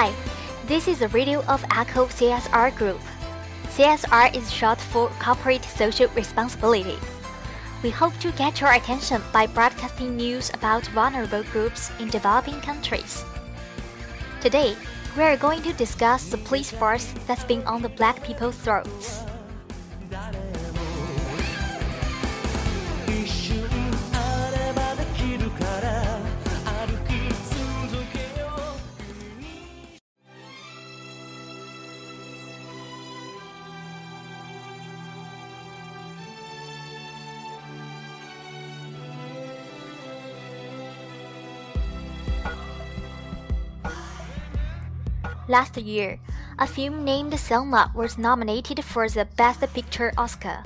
Hi, this is a radio of Echo CSR Group. CSR is short for Corporate Social Responsibility. We hope to get your attention by broadcasting news about vulnerable groups in developing countries. Today, we are going to discuss the police force that's been on the black people's throats. Last year, a film named Selma was nominated for the Best Picture Oscar.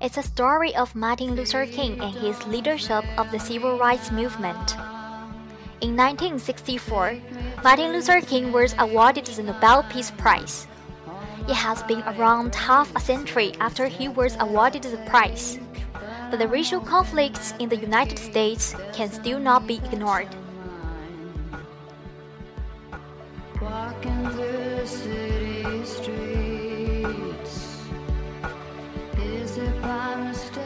It's a story of Martin Luther King and his leadership of the civil rights movement. In 1964, Martin Luther King was awarded the Nobel Peace Prize. It has been around half a century after he was awarded the prize, but the racial conflicts in the United States can still not be ignored.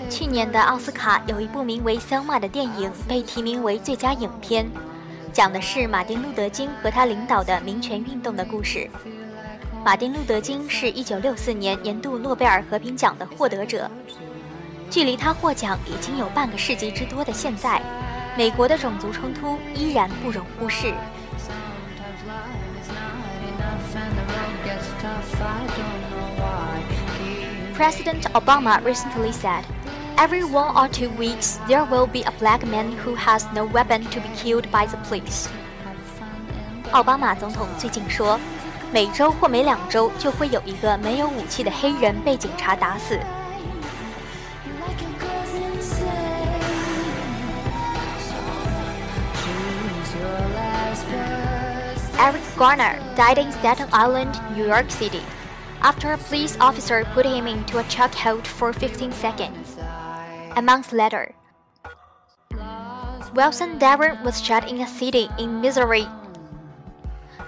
去年的奥斯卡有一部名为《Selma》的电影被提名为最佳影片，讲的是马丁·路德·金和他领导的民权运动的故事。马丁·路德·金是一九六四年年度诺贝尔和平奖的获得者。距离他获奖已经有半个世纪之多的现在，美国的种族冲突依然不容忽视。President Obama recently said, Every one or two weeks, there will be a black man who has no weapon to be killed by the police. 奥巴马总统最近说，每周或每两周就会有一个没有武器的黑人被警察打死。 Eric Garner died in Staten Island, New York City, after a police officer put him into a chokehold for 15 seconds. A month later, Wilson Darren was shot in a city in Missouri.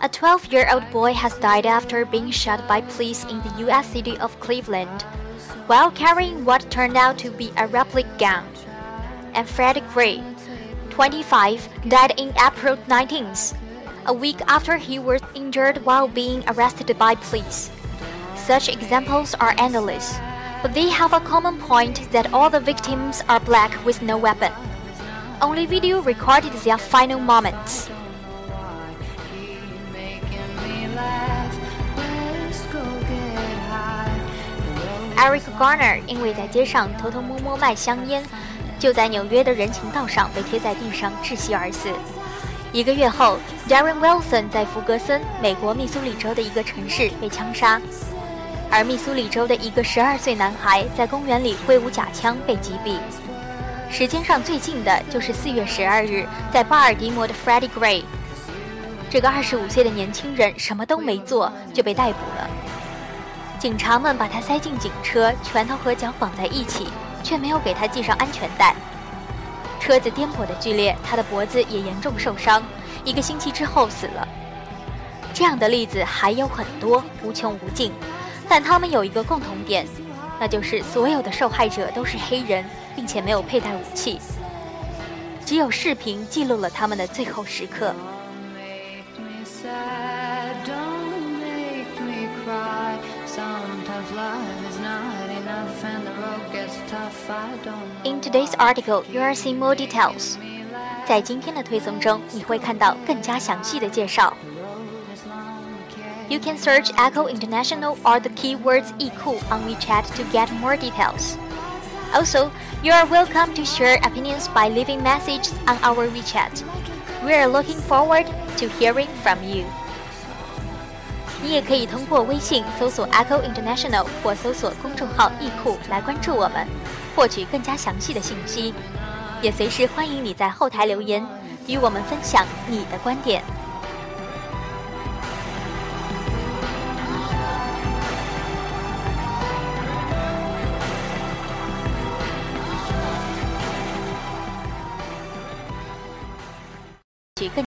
A 12 year old boy has died after being shot by police in the U.S. city of Cleveland while carrying what turned out to be a replica gun. And Fred Gray, 25, died in April 19th a week after he was injured while being arrested by police. Such examples are endless, but they have a common point that all the victims are black with no weapon. Only video recorded their final moments. Eric Garner 因为在街上偷偷摸摸卖香烟，就在纽约的人行道上被贴在地上窒息而死。 一个月后，Darren Wilson 在弗格森，美国密苏里州的一个城市被枪杀，而密苏里州的一个十二岁男孩在公园里挥舞假枪被击毙。时间上最近的就是四月十二日，在巴尔的摩的 Freddie Gray，这个二十五岁的年轻人什么都没做就被逮捕了。警察们把他塞进警车，拳头和脚绑在一起，却没有给他系上安全带。车子颠簸的剧烈，他的脖子也严重受伤，一个星期之后死了。这样的例子还有很多，无穷无尽，但他们有一个共同点，那就是所有的受害者都是黑人，并且没有佩戴武器。只有视频记录了他们的最后时刻。In today's article, you are seeing more details. 在今天的推送中，你会看到更加详细的介绍。You can search Echo International or the keywords "ecool" on WeChat to get more details. Also, you are welcome to share opinions by leaving messages on our WeChat. We are looking forward to hearing from you. 你也可以通过微信搜索 Echo International 或搜索公众号“易库”来关注我们，获取更加详细的信息。也随时欢迎你在后台留言，与我们分享你的观点。